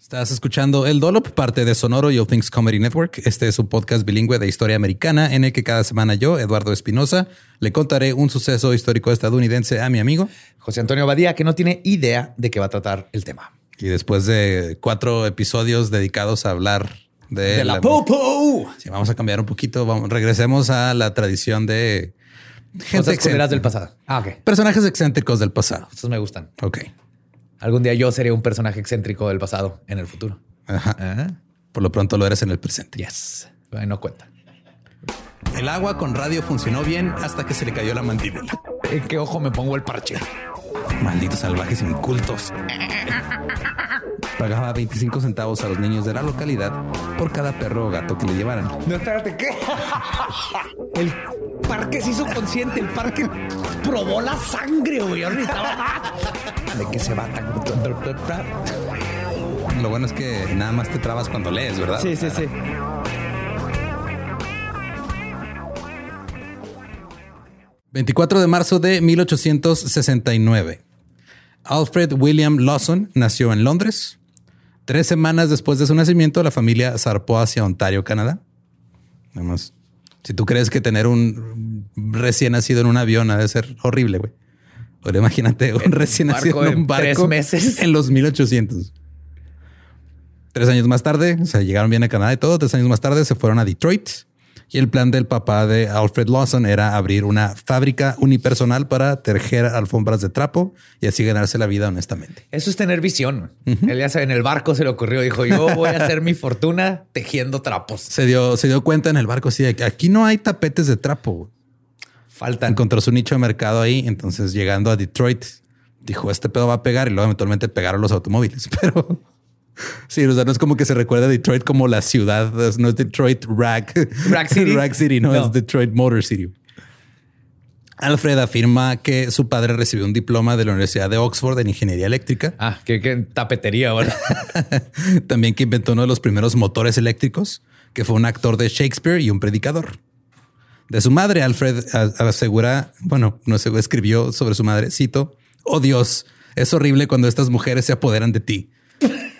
Estás escuchando El Dolop, parte de Sonoro y All Things Comedy Network. Este es un podcast bilingüe de historia americana en el que cada semana yo, Eduardo Espinosa, le contaré un suceso histórico estadounidense a mi amigo José Antonio Badía, que no tiene idea de qué va a tratar el tema. Y después de cuatro episodios dedicados a hablar de, De la popo. Sí, vamos a cambiar un poquito. Vamos, regresemos a la tradición de Cosas culeras del pasado. Ah, ok. Personajes excéntricos del pasado. Estos me gustan. Ok. Algún día yo seré un personaje excéntrico del pasado en el futuro. Ajá. Ah, Por lo pronto lo eres en el presente. yes. Ay, No cuenta. El agua con radio funcionó bien hasta que se le cayó la mandíbula. ¿En qué ojo me pongo el parche? Malditos salvajes incultos. Pagaba 25 centavos a los niños de la localidad por cada perro o gato que le llevaran. No, espérate, ¿qué? El parque se hizo consciente, el parque probó la sangre, güey. ¿De qué se va tan? Lo bueno es que nada más te trabas cuando lees, ¿verdad? Sí, sí, sí. ...24 de marzo de 1869... ...Alfred William Lawson nació en Londres... ...tres semanas después de su nacimiento... ...la familia zarpó hacia Ontario, Canadá... Además, si tú crees que tener un recién nacido en un avión ha de ser horrible, güey. Ahora imagínate un recién nacido en en un barco tres meses. en los 1800. Tres años más tarde, o sea, llegaron bien a Canadá y todo. Tres años más tarde se fueron a Detroit. Y el plan del papá de Alfred Lawson era abrir una fábrica unipersonal para tejer alfombras de trapo y así ganarse la vida honestamente. Eso es tener visión. Él ya sabe, en el barco se le ocurrió, dijo, yo voy a hacer mi fortuna tejiendo trapos. Se dio, se dio cuenta en el barco que aquí no hay tapetes de trapo. güey. Faltan. Encontró su nicho de mercado ahí. Entonces, llegando a Detroit, dijo: Este pedo va a pegar y luego eventualmente pegaron los automóviles. Pero sí, o sea, no es como que se recuerda a Detroit como la ciudad. No es Detroit Rag, Rag City. Rag City, no, No. es Detroit Motor City. Alfred afirma que su padre recibió un diploma de la Universidad de Oxford en ingeniería eléctrica. Ah, qué, qué tapetería ahora. También que inventó uno de los primeros motores eléctricos, que fue un actor de Shakespeare y un predicador. De su madre, Alfred asegura, bueno, no se escribió sobre su madre, cito, oh Dios, es horrible cuando estas mujeres se apoderan de ti.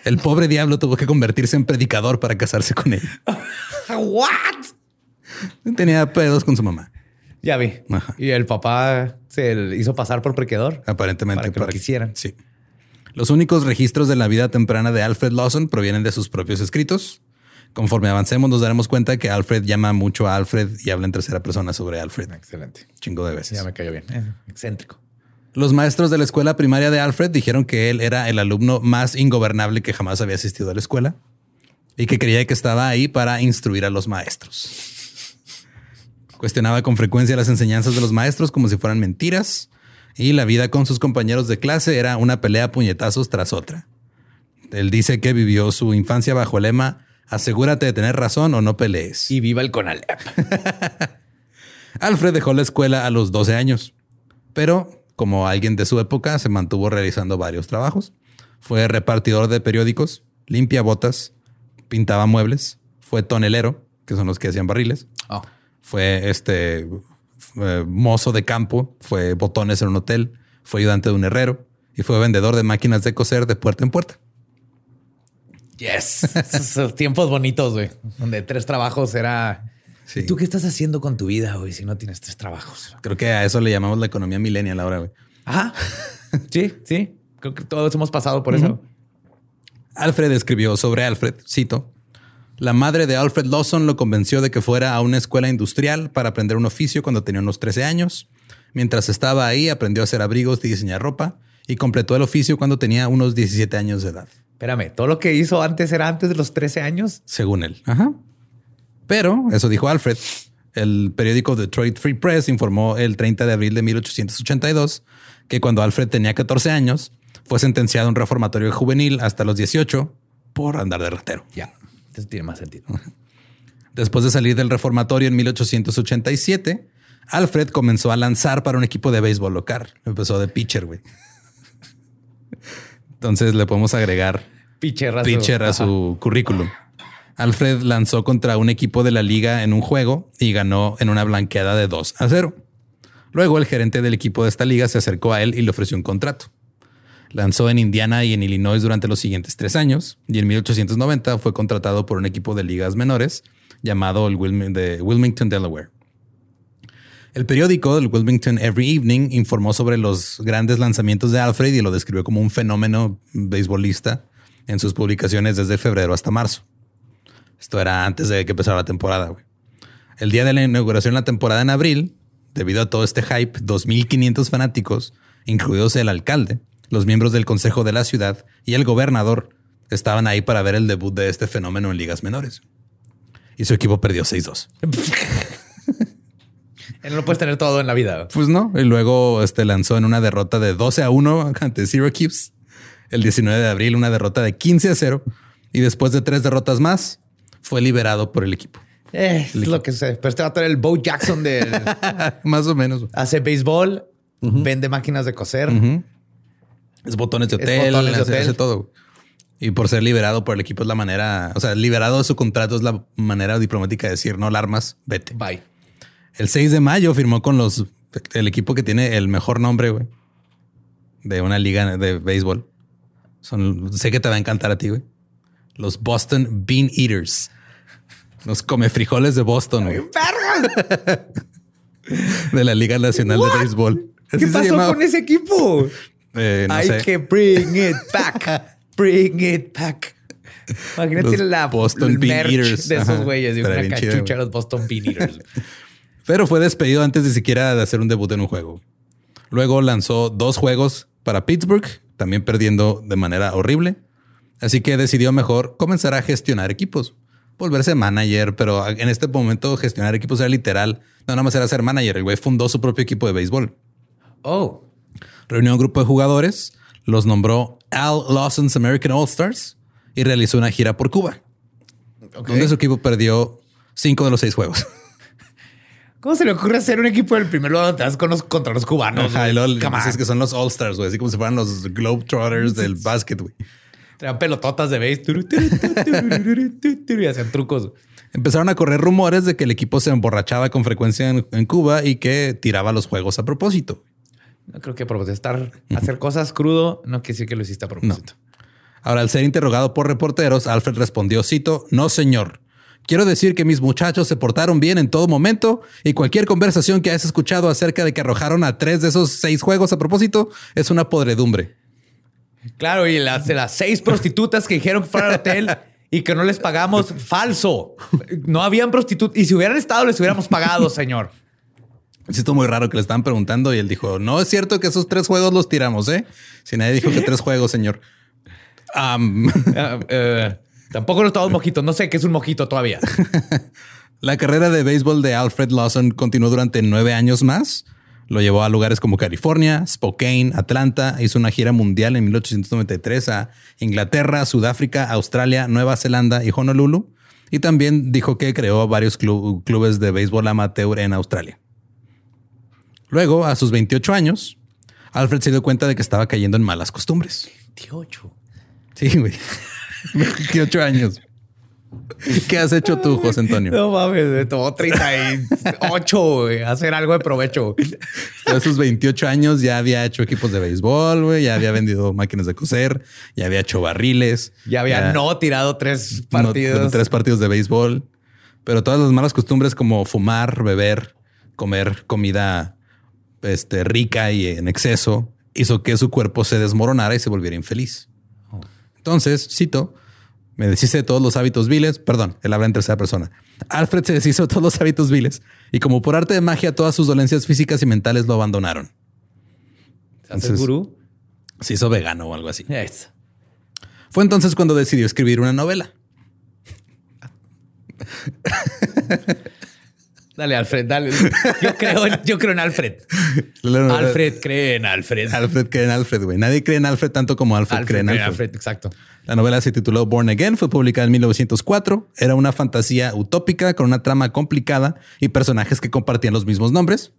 El pobre diablo tuvo que convertirse en predicador para casarse con él. What? Tenía pedos con su mamá. Ya vi. Ajá. Y el papá se hizo pasar por prequedor. Aparentemente Para que lo quisieran. Sí. Los únicos registros de la vida temprana de Alfred Lawson provienen de sus propios escritos. Conforme avancemos, nos daremos cuenta que Alfred llama mucho a Alfred y habla en tercera persona sobre Alfred. Excelente. Chingo de veces. Ya me cayó bien. Eh, excéntrico. Los maestros de la escuela primaria de Alfred dijeron que él era el alumno más ingobernable que jamás había asistido a la escuela y que creía que estaba ahí para instruir a los maestros. Cuestionaba con frecuencia las enseñanzas de los maestros como si fueran mentiras y la vida con sus compañeros de clase era una pelea a puñetazos tras otra. Él dice que vivió su infancia bajo el lema asegúrate de tener razón o no pelees. Y viva el Conalep. Alfred dejó la escuela a los 12 años, pero como alguien de su época se mantuvo realizando varios trabajos. Fue repartidor de periódicos, limpia botas, pintaba muebles, fue tonelero, que son los que hacían barriles, Oh. fue este eh, mozo de campo, fue botones en un hotel, fue ayudante de un herrero y fue vendedor de máquinas de coser de puerta en puerta. Yes. Esos tiempos bonitos, güey. Donde tres trabajos era. Sí. ¿Y tú qué estás haciendo con tu vida, güey, si no tienes tres trabajos? Creo que a eso le llamamos la economía millennial ahora. güey. Ajá. Sí, sí. Creo que todos hemos pasado por eso. Alfred escribió sobre Alfred, cito, la madre de Alfred Lawson lo convenció de que fuera a una escuela industrial para aprender un oficio cuando tenía unos 13 años. Mientras estaba ahí, aprendió a hacer abrigos y diseñar ropa y completó el oficio cuando tenía unos 17 años de edad, Espérame, todo lo que hizo antes era antes de los 13 años. según él. Ajá. Pero, eso dijo Alfred, el periódico Detroit Free Press informó el 30 de abril de 1882 que cuando Alfred tenía 14 años, fue sentenciado a un reformatorio juvenil hasta los 18 por andar de ratero. Ya. Eso tiene más sentido. Después de salir del reformatorio en 1887, Alfred comenzó a lanzar para un equipo de béisbol local. Empezó de pitcher, güey. Entonces le podemos agregar Pitcher a su- pitcher a su currículum. Alfred lanzó contra un equipo de la liga en un juego y ganó en una blanqueada de 2 a 0. Luego el gerente del equipo de esta liga se acercó a él y le ofreció un contrato. Lanzó en Indiana y en Illinois durante los siguientes tres años y en 1890 fue contratado por un equipo de ligas menores llamado el de Wilmington, Delaware. El periódico, el Wilmington Every Evening, informó sobre los grandes lanzamientos de Alfred y lo describió como un fenómeno beisbolista en sus publicaciones desde febrero hasta marzo. Esto era antes de que empezara la temporada. güey. El día de la inauguración de la temporada en abril, debido a todo este hype, 2.500 fanáticos, incluidos el alcalde, los miembros del consejo de la ciudad y el gobernador, estaban ahí para ver el debut de este fenómeno en ligas menores. Y su equipo perdió 6-2. No lo puedes tener todo en la vida. Pues no. Y luego este, lanzó en una derrota de 12 a 1 ante Syracuse. El 19 de abril, una derrota de 15 a 0. Y después de tres derrotas más, fue liberado por el equipo. Eh, es lo que sé. Pero este va a el Bo Jackson de Más o menos. hace béisbol, vende máquinas de coser. Es botones de Es hotel, botones de hace, hotel. hace todo. Y por ser liberado por el equipo es la manera, o sea, liberado de su contrato es la manera diplomática de decir no alarmas, vete. Bye. El 6 de mayo firmó con los el equipo que tiene el mejor nombre, güey, de una liga de béisbol. Son, sé que te va a encantar a ti, güey. Los Boston Bean Eaters. Los come frijoles de Boston, ¡Verga! de la Liga Nacional de Béisbol. ¿Qué pasó con ese equipo? Eh, no Hay sé. que bring it back. bring it back. Imagínate Los la Boston Bean Eaters. de esos güeyes. De Estaría una chido, cachucha los Boston Bean Eaters. Pero fue despedido antes de siquiera de hacer un debut en un juego. Luego lanzó dos juegos para Pittsburgh, también perdiendo de manera horrible. Así que decidió mejor comenzar a gestionar equipos, volverse manager, pero en este momento gestionar equipos era literal. No nada más era ser manager. El güey fundó su propio equipo de béisbol. oh. Reunió un grupo de jugadores, los nombró Al Lawson's American All Stars y realizó una gira por Cuba, donde su equipo perdió cinco de los seis juegos. ¿Cómo se le ocurre hacer un equipo del primer lugar vas con los, contra los cubanos? Ajá, y luego dices que son los All Stars, güey, así como si fueran los Globetrotters del básquet, güey. Traían pelototas de turu, Y hacían trucos. Empezaron a correr rumores de que el equipo se emborrachaba con frecuencia en, en Cuba y que tiraba los juegos a propósito. No creo que a propósito estar hacer cosas crudo no quiere decir que lo hiciste a propósito. Ahora, al ser interrogado por reporteros, Alfred respondió, cito, no señor, Quiero decir que mis muchachos se portaron bien en todo momento y cualquier conversación que hayas escuchado acerca de que arrojaron a tres de esos seis juegos a propósito es una podredumbre. Claro, y las seis prostitutas que dijeron que fueran al hotel y que no les pagamos, falso. No habían prostitutas. Y si hubieran estado, les hubiéramos pagado, señor. Siento muy raro que le estaban preguntando y él dijo, no es cierto que esos tres juegos los tiramos, ¿eh? Si nadie dijo que tres juegos, señor. Ah, eh, tampoco los tomamos mojitos. No sé qué es un mojito todavía. la carrera de béisbol de Alfred Lawson continuó durante nueve años más. Lo llevó a lugares como California, Spokane, Atlanta. Hizo una gira mundial en 1893 a Inglaterra, Sudáfrica, Australia, Nueva Zelanda y Honolulu. Y también dijo que creó varios clu- clubes de béisbol amateur en Australia. Luego, a sus 28 años, Alfred se dio cuenta de que estaba cayendo en malas costumbres. 28. Sí, güey. 28 años. ¿Qué has hecho tú, José Antonio? No mames, me tomó 38, güey. Hacer algo de provecho. A sus 28 años ya había hecho equipos de béisbol, güey, ya había vendido máquinas de coser, ya había hecho barriles. Ya había no tirado tres partidos. no- tres partidos de béisbol. Pero todas las malas costumbres como fumar, beber, comer comida este, rica y en exceso hizo que su cuerpo se desmoronara y se volviera infeliz. Entonces, cito, me deshice de todos los hábitos viles, perdón, él habla en tercera persona. Alfred se deshizo de todos los hábitos viles y como por arte de magia todas sus dolencias físicas y mentales lo abandonaron. ¿Se hace Entonces- gurú? Se hizo vegano o algo así. Fue entonces cuando decidió escribir una novela. Dale, Alfred, dale. Yo creo, en- yo creo en Alfred. Alfred cree en Alfred. Alfred cree en Alfred, güey. Nadie cree en Alfred tanto como Alfred, Alfred cree en cree en Alfred. Alfred, exacto. La novela se tituló Born Again, fue publicada en 1904. Era una fantasía utópica con una trama complicada y personajes que compartían los mismos nombres.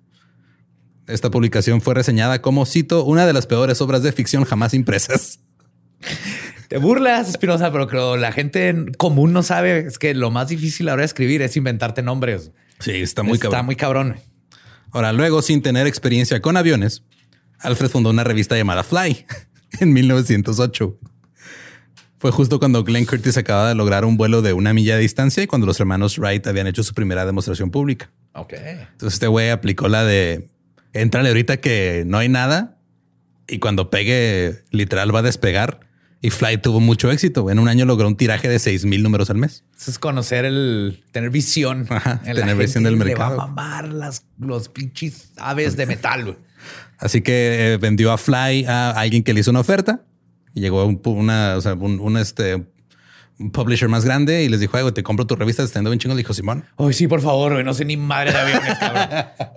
Esta publicación fue reseñada como, cito, una de las peores obras de ficción jamás impresas. Te burlas, Espinosa, pero creo la gente común no sabe. Es que lo más difícil ahora de escribir es inventarte nombres. Sí, está muy Está cabrón. muy cabrón. Ahora, luego, sin tener experiencia con aviones, Alfred fundó una revista llamada Fly en 1908. Fue justo cuando Glenn Curtis acababa de lograr un vuelo de una milla de distancia y cuando los hermanos Wright habían hecho su primera demostración pública. Ok. Entonces este güey aplicó la de entrale ahorita que no hay nada y cuando pegue literal va a despegar y Fly tuvo mucho éxito. En un año logró un tiraje de 6 mil números al mes. Eso es conocer el tener visión. Ajá, tener visión del Le mercado. va a mamar las, los pinches aves de metal. Así que eh, vendió a Fly a alguien que le hizo una oferta y llegó un, una, o sea, un, un, este, un publisher más grande y les dijo, "Ay, te compro tu revista, está yendo bien chingo. Le dijo Simón. Ay, sí, por favor, güey. No sé ni madre de aviones, cabrón.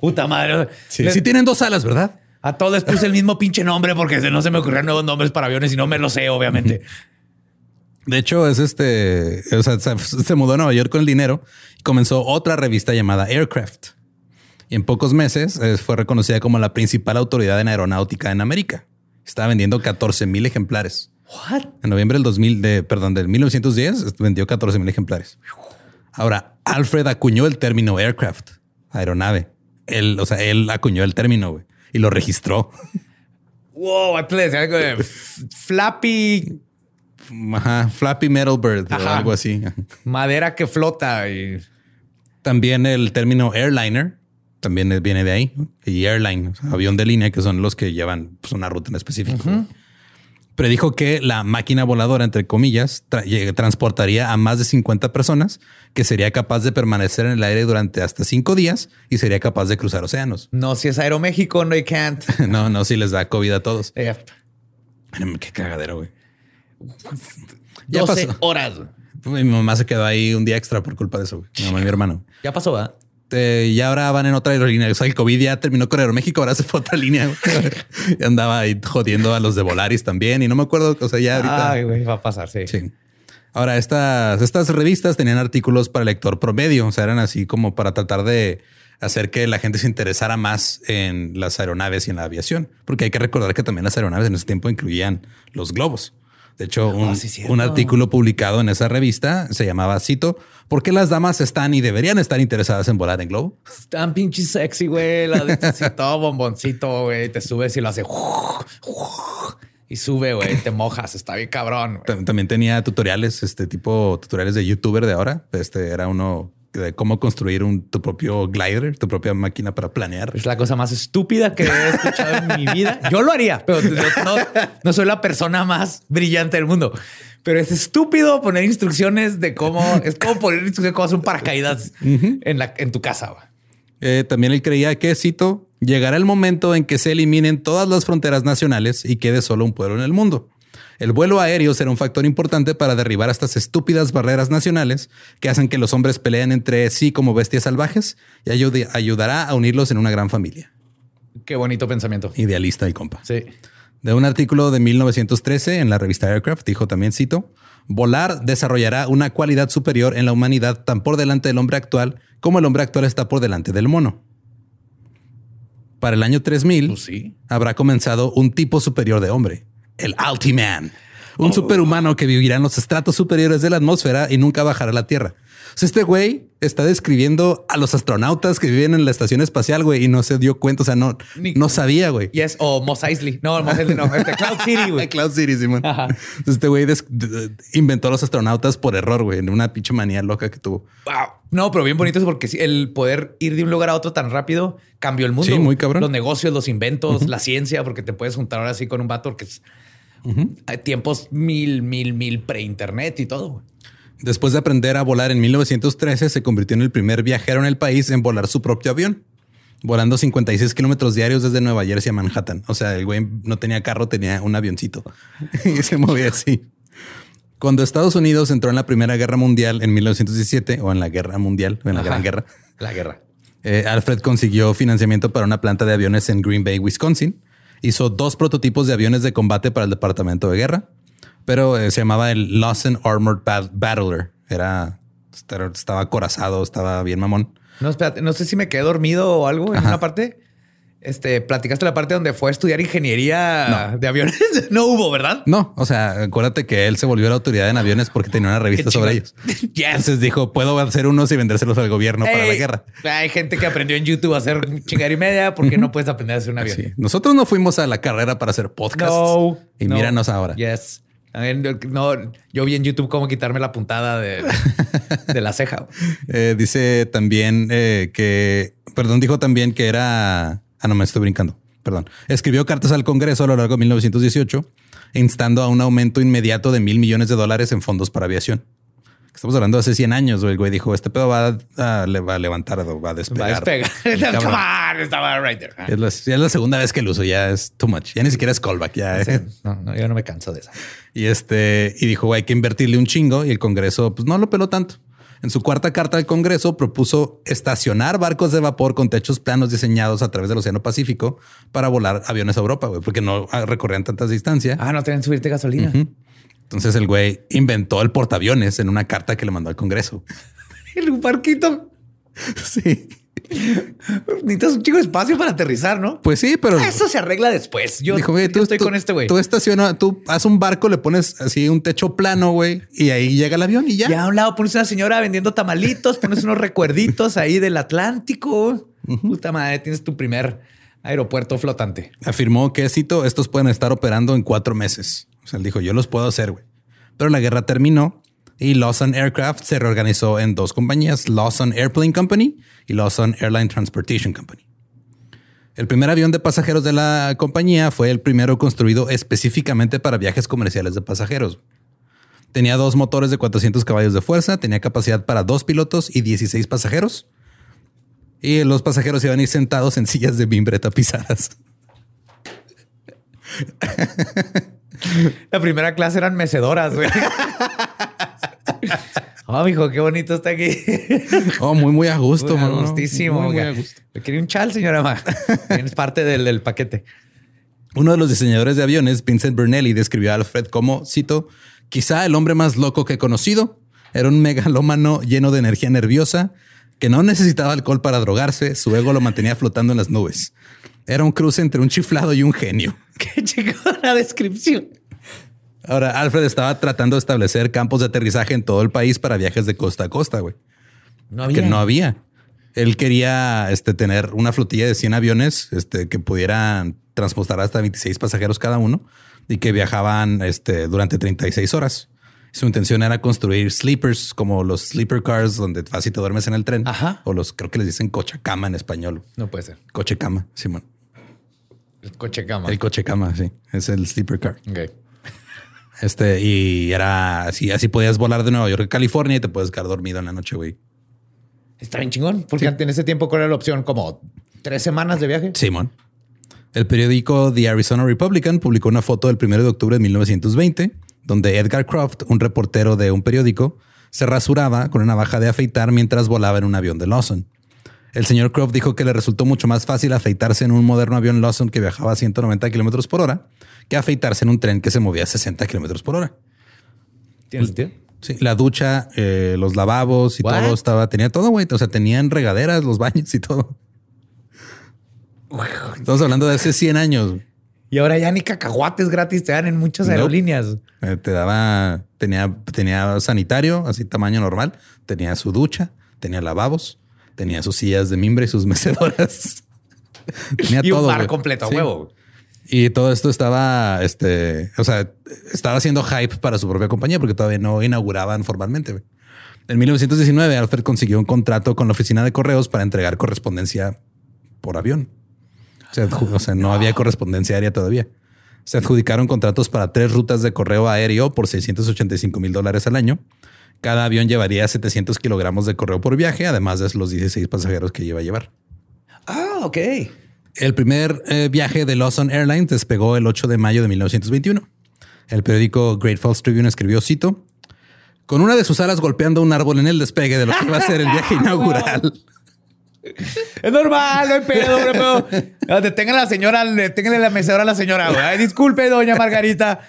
Puta madre. Les- Sí tienen dos alas, ¿verdad? A todos les puse el mismo pinche nombre porque no se me ocurrieron nuevos nombres para aviones y no me lo sé, obviamente. De hecho, es este, o sea, se, mudó a Nueva York con el dinero y comenzó otra revista llamada Aircraft. Y en pocos meses fue reconocida como la principal autoridad en aeronáutica en América. Estaba vendiendo 14 mil ejemplares. What? En noviembre del 2000, de, perdón, del 1910 vendió 14 mil ejemplares. Ahora, Alfred acuñó el término aircraft, aeronave. Él, o sea, él acuñó el término güey, y lo registró. Wow, decía algo de flappy Ajá, Flappy Metal Bird o algo así. madera que flota y También el término airliner también viene de ahí. Y airline, o sea, avión de línea, que son los que llevan pues, una ruta en específico. Predijo que la máquina voladora, entre comillas, tra- transportaría a más de 50 personas, que sería capaz de permanecer en el aire durante hasta cinco días y sería capaz de cruzar océanos. no, si es Aeroméxico, no, I can't. No, no, si les da COVID a todos. Miren, Qué cagadero, güey. Ya 12 pasó. horas. Mi mamá se quedó ahí un día extra por culpa de eso. güey. Mi mamá y mi hermano. Ya pasó, ¿verdad? Eh, y ahora van en otra aerolínea. O sea, el COVID ya terminó con Aeroméxico, ahora se fue a otra línea. y andaba ahí jodiendo a los de Volaris también. Y no me acuerdo, o sea, ya ahorita. Ay, güey, va a pasar, sí. Sí. Ahora, estas, estas revistas tenían artículos para el lector promedio. O sea, eran así como para tratar de hacer que la gente se interesara más en las aeronaves y en la aviación. Porque hay que recordar que también las aeronaves en ese tiempo incluían los globos. De hecho, un, sí, cierto. un artículo publicado en esa revista se llamaba, cito, ¿por qué las damas están y deberían estar interesadas en volar en globo? Tan pinche sexy, güey. La de todo bomboncito, güey. Te subes y lo hace. Y sube, güey, te mojas, está bien cabrón. También tenía tutoriales, este tipo tutoriales de youtuber de ahora. Este era uno de cómo construir un, tu propio glider, tu propia máquina para planear. Es la cosa más estúpida que he escuchado en mi vida. Yo lo haría, pero yo no, no soy la persona más brillante del mundo. Pero es estúpido poner instrucciones de cómo es como poner instrucciones de cómo hacer un paracaídas en, la, en tu casa. Eh, también él creía que, cito, llegará el momento en que se eliminen todas las fronteras nacionales y quede solo un pueblo en el mundo. El vuelo aéreo será un factor importante para derribar estas estúpidas barreras nacionales que hacen que los hombres peleen entre sí como bestias salvajes y ayudará a unirlos en una gran familia. Qué bonito pensamiento. Idealista y compa. Sí. De un artículo de 1913 en la revista Aircraft, dijo también, cito, volar desarrollará una cualidad superior en la humanidad tan por delante del hombre actual como el hombre actual está por delante del mono. Para el año 3000 Pues sí. habrá comenzado un tipo superior de hombre, el Altiman, un superhumano que vivirá en los estratos superiores de la atmósfera y nunca bajará a la Tierra. O sea, este güey está describiendo a los astronautas que viven en la estación espacial, güey, y no se dio cuenta, o sea, no, Ni- no sabía, güey. Yes, o Mos Eisley. No, Mos Eisley no. Este Cloud City, güey. Cloud City, Simón. Entonces, Este güey inventó a los astronautas por error, güey, en una pinche manía loca que tuvo. Wow. No, pero bien bonito es porque sí, el poder ir de un lugar a otro tan rápido cambió el mundo. Sí, muy cabrón. Los negocios, los inventos, la ciencia, porque te puedes juntar ahora sí con un vato que es hay tiempos mil, mil, mil pre-internet y todo. Después de aprender a volar en 1913, se convirtió en el primer viajero en el país en volar su propio avión, volando 56 kilómetros diarios desde Nueva Jersey a Manhattan. O sea, el güey no tenía carro, tenía un avioncito y se movía así. Cuando Estados Unidos entró en la Primera Guerra Mundial en 1917, o en la Guerra Mundial, o en la Ajá. Gran Guerra, La guerra. Eh, Alfred consiguió financiamiento para una planta de aviones en Green Bay, Wisconsin. Hizo dos prototipos de aviones de combate para el Departamento de Guerra, pero eh, se llamaba el Lawson Armored Bat- Battler. Era, estaba- estaba acorazado, estaba bien mamón. No, espérate, no sé si me quedé dormido o algo en Ajá. una parte. Este, platicaste la parte donde fue a estudiar ingeniería de aviones. no hubo, ¿verdad? No, o sea, acuérdate que él se volvió la autoridad en aviones porque tenía una revista sobre ellos. Yes. Entonces dijo, puedo hacer unos y vendérselos al gobierno para la guerra. Hay gente que aprendió en YouTube a hacer chingar y media porque no puedes aprender a hacer un avión. Sí. Nosotros no fuimos a la carrera para hacer podcasts. No. Y no. míranos ahora. Yes. No, yo vi en YouTube cómo quitarme la puntada de, de la ceja. Eh, dice también eh, que, perdón, dijo también que era, ah, no, me estoy brincando, perdón. Escribió cartas al Congreso a lo largo de 1918, instando a un aumento inmediato de mil millones de dólares en fondos para aviación. Estamos hablando de hace 100 años. El güey dijo, este pedo va a, le va a levantar, va a Va a despegar. despegar. Cabrón. Come on, estaba right there. Es la, ya es la segunda vez que lo uso, ya es too much. Ya ni siquiera es callback, ya. eh. No, no, yo no me canso de eso. Y este, y dijo, hay que invertirle un chingo. Y el Congreso, pues no lo peló tanto. En su cuarta carta al Congreso propuso estacionar barcos de vapor con techos planos diseñados a través del Océano Pacífico para volar aviones a Europa, güey, porque no recorrían tantas distancias. Ah, no tienen que subirte gasolina. Entonces el güey inventó el portaaviones en una carta que le mandó al Congreso. Un barquito. Sí. Necesitas un chico de espacio para aterrizar, ¿no? Pues sí, pero Eso se arregla después. Yo, dijo, yo estoy con este güey. Tú estaciona, tú haz un barco, le pones así un techo plano, güey, y ahí llega el avión y ya. Ya a un lado pones una señora vendiendo tamalitos, pones unos recuerditos ahí del Atlántico. Puta madre, tienes tu primer aeropuerto flotante. Afirmó que, cito, estos pueden estar operando en cuatro meses. O sea, él dijo, yo los puedo hacer, güey. Pero la guerra terminó y Lawson Aircraft se reorganizó en dos compañías, Lawson Airplane Company y Lawson Airline Transportation Company. El primer avión de pasajeros de la compañía fue el primero construido específicamente para viajes comerciales de pasajeros. Tenía dos motores de 400 caballos de fuerza, tenía capacidad para dos pilotos y 16 pasajeros. Y los pasajeros iban a ir sentados en sillas de mimbre tapizadas. La primera clase eran mecedoras, güey. Oh, mijo, qué bonito está aquí. Oh, muy, muy a gusto, Muy gustísimo. Muy, muy a gusto. Quería un chal, señora Ma. Tienes parte del, del paquete. Uno de los diseñadores de aviones, Vincent Bernelli, describió a Alfred como, cito, quizá el hombre más loco que he conocido. Era un megalómano lleno de energía nerviosa que no necesitaba alcohol para drogarse. Su ego lo mantenía flotando en las nubes. Era un cruce entre un chiflado y un genio. Qué chingona descripción. Ahora, Alfred estaba tratando de establecer campos de aterrizaje en todo el país para viajes de costa a costa, güey. No que no había. Él quería este, tener una flotilla de 100 aviones este, que pudieran transportar hasta 26 pasajeros cada uno, y que viajaban este, durante 36 horas. Su intención era construir sleepers como los sleeper cars donde fácil te duermes en el tren. Ajá. O los creo que les dicen coche cama en español. No puede ser. Coche cama, Simón. El coche cama. El coche cama, sí. Es el sleeper car. Este, y era así, así podías volar de Nueva York a California y te puedes quedar dormido en la noche, güey. Está bien chingón. Porque en ese tiempo, ¿cuál era la opción? Como tres semanas de viaje. Simón. El periódico The Arizona Republican publicó una foto del 1 de octubre de 1920, donde Edgar Croft, un reportero de un periódico, se rasuraba con una navaja de afeitar mientras volaba en un avión de Lawson. El señor Croft dijo que le resultó mucho más fácil afeitarse en un moderno avión Lawson que viajaba a 190 kilómetros por hora que afeitarse en un tren que se movía a 60 kilómetros por hora. ¿Tiene sentido? Sí, la ducha, eh, los lavabos y What? todo estaba, tenía todo, güey. O sea, tenían regaderas, los baños y todo. Estamos hablando de hace 100 años. Y ahora ya ni cacahuates gratis te dan en muchas aerolíneas. Eh, te daba, tenía, tenía sanitario, así tamaño normal, tenía su ducha, tenía lavabos, tenía sus sillas de mimbre y sus mecedoras. tenía Y un todo. bar güey. completo a Sí. huevo. Y todo esto estaba, este, o sea, estaba haciendo hype para su propia compañía porque todavía no inauguraban formalmente. En 1919, Alfred consiguió un contrato con la oficina de correos para entregar correspondencia por avión. O sea, adju- o sea, no había correspondencia aérea todavía. Se adjudicaron contratos para tres rutas de correo aéreo por 685 mil dólares al año. Cada avión llevaría 700 kilogramos de correo por viaje, además de los 16 pasajeros que iba a llevar. Ah, ok. El primer eh, viaje de Lawson Airlines despegó el 8 de mayo de 1921. El periódico Great Falls Tribune escribió, cito, con una de sus alas golpeando un árbol en el despegue de lo que iba a ser el viaje inaugural. Es normal, no hay pedo, no hay pedo. Detengan a la señora, deténganle la mecedora a la señora. güey. Disculpe, doña Margarita.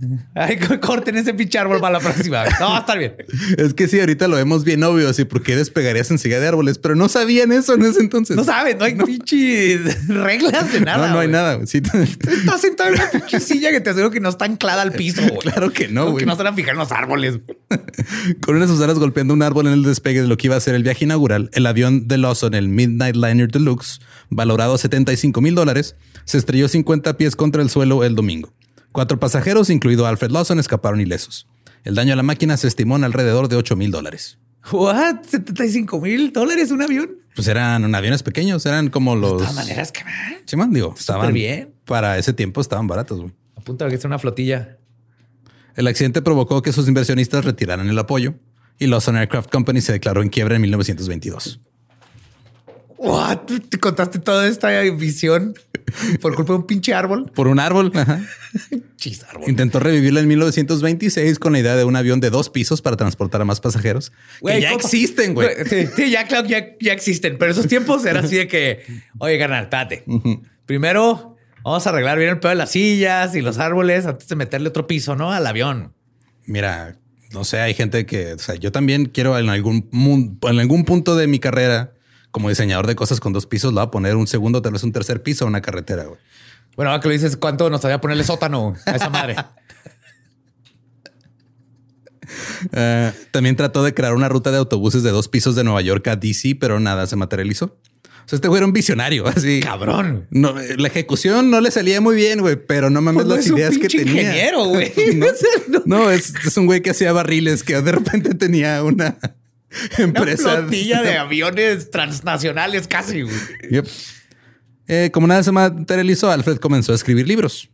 Ay, co- corten ese pinche árbol para la próxima. No, va a estar bien. Es que sí, ahorita lo vemos bien obvio, así, ¿por qué despegarías en silla de árboles? Pero no sabían eso en ese entonces. No saben, no hay pinche reglas de nada. no, no hay nada. Sí, Estás sentado en una pinche silla que te aseguro que no está anclada al piso. claro que no, güey. Que no se van a fijar en los árboles. Con una de sus alas golpeando un árbol en el despegue de lo que iba a ser el viaje inaugural, el avión de Lawson, el Midnight Liner Deluxe, valorado a 75 mil dólares, se estrelló 50 pies contra el suelo el domingo. Cuatro pasajeros, incluido Alfred Lawson, escaparon ilesos. El daño a la máquina se estimó en alrededor de 8 mil dólares. What? 75 mil dólares un avión. Pues eran aviones pequeños, eran como los. De todas maneras, que man. Sí, man, digo, estaban bien. Para ese tiempo estaban baratos. güey. Apunta a que es una flotilla. El accidente provocó que sus inversionistas retiraran el apoyo y Lawson Aircraft Company se declaró en quiebra en 1922. What? Te contaste toda esta visión por culpa de un pinche árbol. Por un árbol. Ajá. Chis, árbol. Intentó revivirla en 1926 con la idea de un avión de dos pisos para transportar a más pasajeros. Güey, que ya ¿cómo? existen, güey. Sí, sí, ya claro ya, ya existen, pero esos tiempos era así de que, oye, carnal, espérate. Primero vamos a arreglar bien el pedo de las sillas y los árboles antes de meterle otro piso, ¿no? Al avión. Mira, no sé, hay gente que, o sea, yo también quiero en algún, mun- en algún punto de mi carrera como diseñador de cosas con dos pisos, le voy a poner un segundo, tal vez un tercer piso a una carretera, güey. Bueno, ahora que lo dices, ¿cuánto nos había ponerle sótano a esa madre? Eh, también trató de crear una ruta de autobuses de dos pisos de Nueva York a DC, pero nada se materializó. O sea, este güey era un visionario, así. Cabrón. No, la ejecución no le salía muy bien, güey, pero no mames Pues no las ideas que tenía. ingeniero, güey. No. no, es, es un güey que hacía barriles, que de repente tenía una Una empresa. flotilla de aviones transnacionales casi, güey. Yep. Eh, como nada se materializó, Alfred comenzó a escribir libros.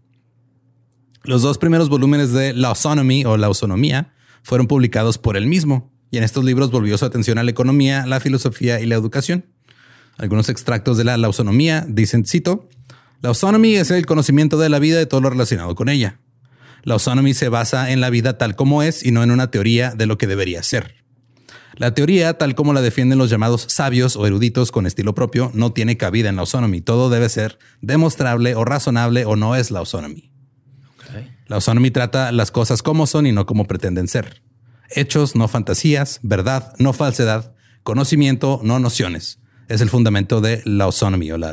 Los dos primeros volúmenes de La Autonomy o La Autonomía fueron publicados por él mismo, y en estos libros volvió su atención a la economía, la filosofía y la educación. Algunos extractos de la Lausonomía dicen, cito, la autonomy es el conocimiento de la vida y todo lo relacionado con ella. La autonomy se basa en la vida tal como es y no en una teoría de lo que debería ser. La teoría, tal como la defienden los llamados sabios o eruditos con estilo propio, no tiene cabida en la autonomy. Todo debe ser demostrable o razonable o no es la autonomy. La autonomy trata las cosas como son y no como pretenden ser. Hechos, no fantasías, verdad, no falsedad, conocimiento, no nociones. Es el fundamento de la autonomy o la.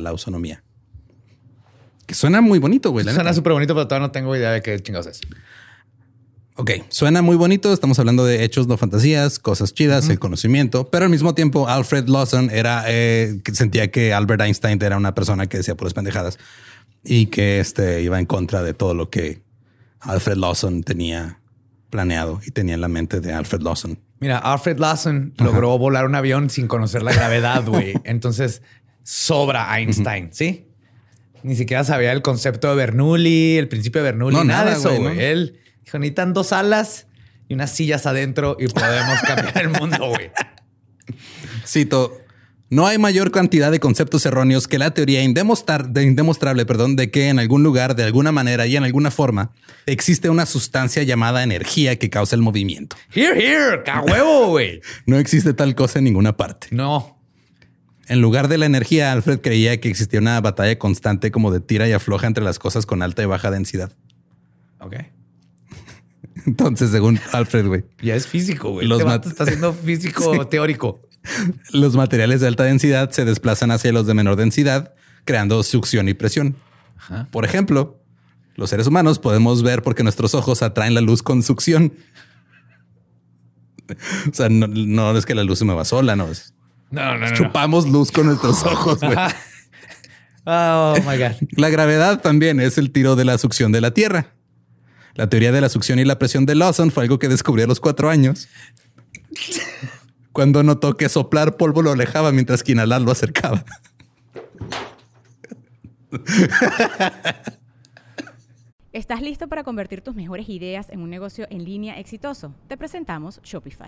Que suena muy bonito, güey. Suena súper bonito, pero todavía no tengo idea de qué chingados es. Ok, suena muy bonito. Estamos hablando de hechos, no fantasías, cosas chidas, el conocimiento, pero al mismo tiempo Alfred Lawson era eh, sentía que Albert Einstein era una persona que decía puras pendejadas y que este iba en contra de todo lo que Alfred Lawson tenía planeado y tenía en la mente de Alfred Lawson. Mira, Alfred Lawson logró volar un avión sin conocer la gravedad, güey. Entonces sobra Einstein, ¿sí? Ni siquiera sabía el concepto de Bernoulli, el principio de Bernoulli, No, nada, de eso, güey, güey. ¿no? Él dijo, necesitan dos alas y unas sillas adentro y podemos cambiar el mundo, güey. Cito, no hay mayor cantidad de conceptos erróneos que la teoría indemostrable perdón, de que en algún lugar, de alguna manera y en alguna forma, existe una sustancia llamada energía que causa el movimiento. Here, here, ¡ca huevo, güey! No existe tal cosa en ninguna parte. No. En lugar de la energía, Alfred creía que existía una batalla constante como de tira y afloja entre las cosas con alta y baja densidad. Ok. Entonces, según Alfred, güey, Ya es físico, güey. Los Este está haciendo físico teórico. los materiales de alta densidad se desplazan hacia los de menor densidad, creando succión y presión. Ajá. Por ejemplo, los seres humanos podemos ver porque nuestros ojos atraen la luz con succión. O sea, no, no es que la luz se mueva sola, no es. No, no. Chupamos luz con nuestros ojos. güey. Ajá. Oh my God. La gravedad también es el tiro de la succión de la Tierra. La teoría de la succión y la presión de Lawson fue algo que descubrió a los cuatro años. Cuando notó que soplar polvo lo alejaba mientras que inhalar lo acercaba. ¿Estás listo para convertir tus mejores ideas en un negocio en línea exitoso? Te presentamos Shopify.